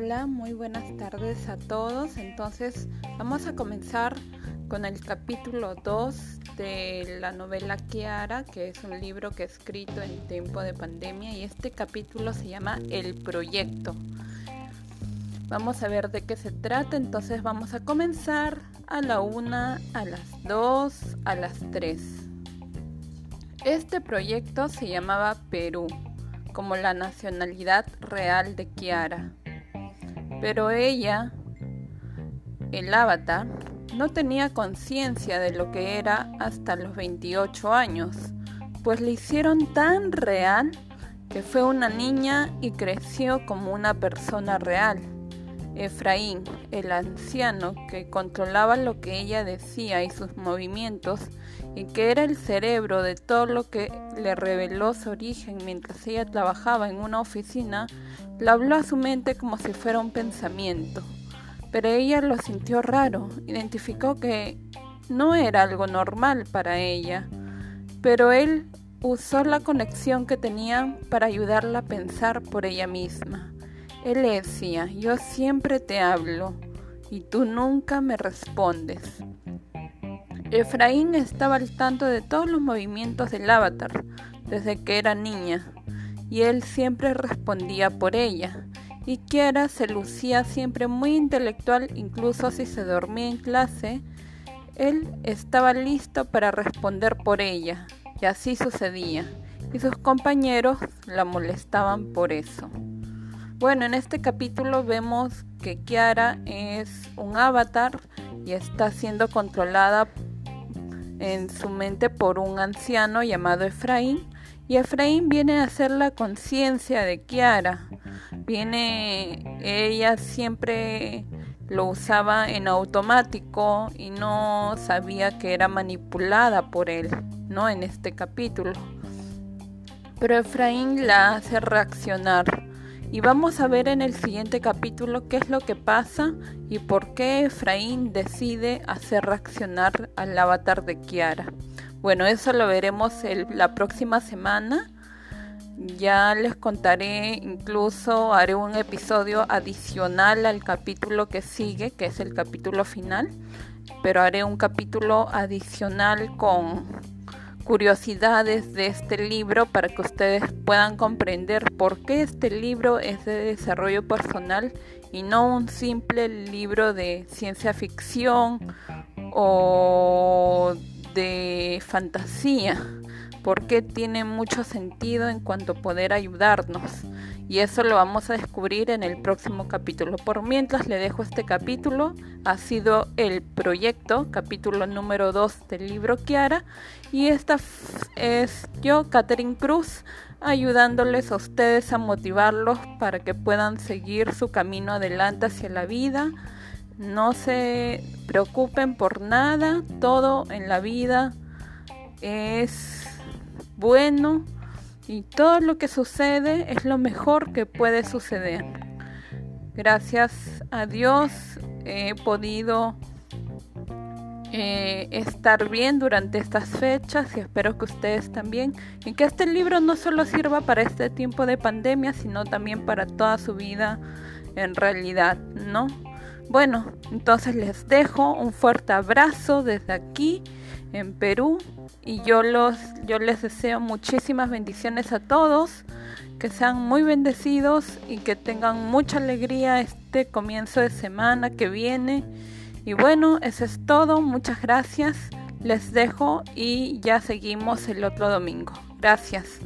Hola, muy buenas tardes a todos. Entonces vamos a comenzar con el capítulo 2 de la novela Kiara, que es un libro que he escrito en tiempo de pandemia y este capítulo se llama El Proyecto. Vamos a ver de qué se trata, entonces vamos a comenzar a la 1, a las 2, a las 3. Este proyecto se llamaba Perú como la nacionalidad real de Kiara. Pero ella, el avatar, no tenía conciencia de lo que era hasta los 28 años, pues le hicieron tan real que fue una niña y creció como una persona real. Efraín, el anciano que controlaba lo que ella decía y sus movimientos, y que era el cerebro de todo lo que le reveló su origen mientras ella trabajaba en una oficina, le habló a su mente como si fuera un pensamiento. Pero ella lo sintió raro, identificó que no era algo normal para ella, pero él usó la conexión que tenía para ayudarla a pensar por ella misma. Él decía, yo siempre te hablo y tú nunca me respondes. Efraín estaba al tanto de todos los movimientos del avatar desde que era niña y él siempre respondía por ella. Y Kiara se lucía siempre muy intelectual, incluso si se dormía en clase, él estaba listo para responder por ella, y así sucedía, y sus compañeros la molestaban por eso. Bueno, en este capítulo vemos que Kiara es un avatar y está siendo controlada en su mente por un anciano llamado Efraín. Y Efraín viene a hacer la conciencia de Kiara. Viene, ella siempre lo usaba en automático y no sabía que era manipulada por él, ¿no? En este capítulo. Pero Efraín la hace reaccionar y vamos a ver en el siguiente capítulo qué es lo que pasa y por qué Efraín decide hacer reaccionar al avatar de Kiara. Bueno, eso lo veremos la próxima semana. Ya les contaré, incluso haré un episodio adicional al capítulo que sigue, que es el capítulo final, pero haré un capítulo adicional con curiosidades de este libro para que ustedes puedan comprender por qué este libro es de desarrollo personal y no un simple libro de ciencia ficción o de fantasía, porque tiene mucho sentido en cuanto a poder ayudarnos. Y eso lo vamos a descubrir en el próximo capítulo. Por mientras le dejo este capítulo, ha sido el proyecto, capítulo número 2 del libro Kiara. Y esta es yo, Catherine Cruz, ayudándoles a ustedes a motivarlos para que puedan seguir su camino adelante hacia la vida. No se preocupen por nada, todo en la vida es bueno y todo lo que sucede es lo mejor que puede suceder. Gracias a Dios he podido eh, estar bien durante estas fechas y espero que ustedes también y que este libro no solo sirva para este tiempo de pandemia sino también para toda su vida en realidad, ¿no? Bueno, entonces les dejo un fuerte abrazo desde aquí en Perú y yo los yo les deseo muchísimas bendiciones a todos, que sean muy bendecidos y que tengan mucha alegría este comienzo de semana que viene. Y bueno, eso es todo, muchas gracias. Les dejo y ya seguimos el otro domingo. Gracias.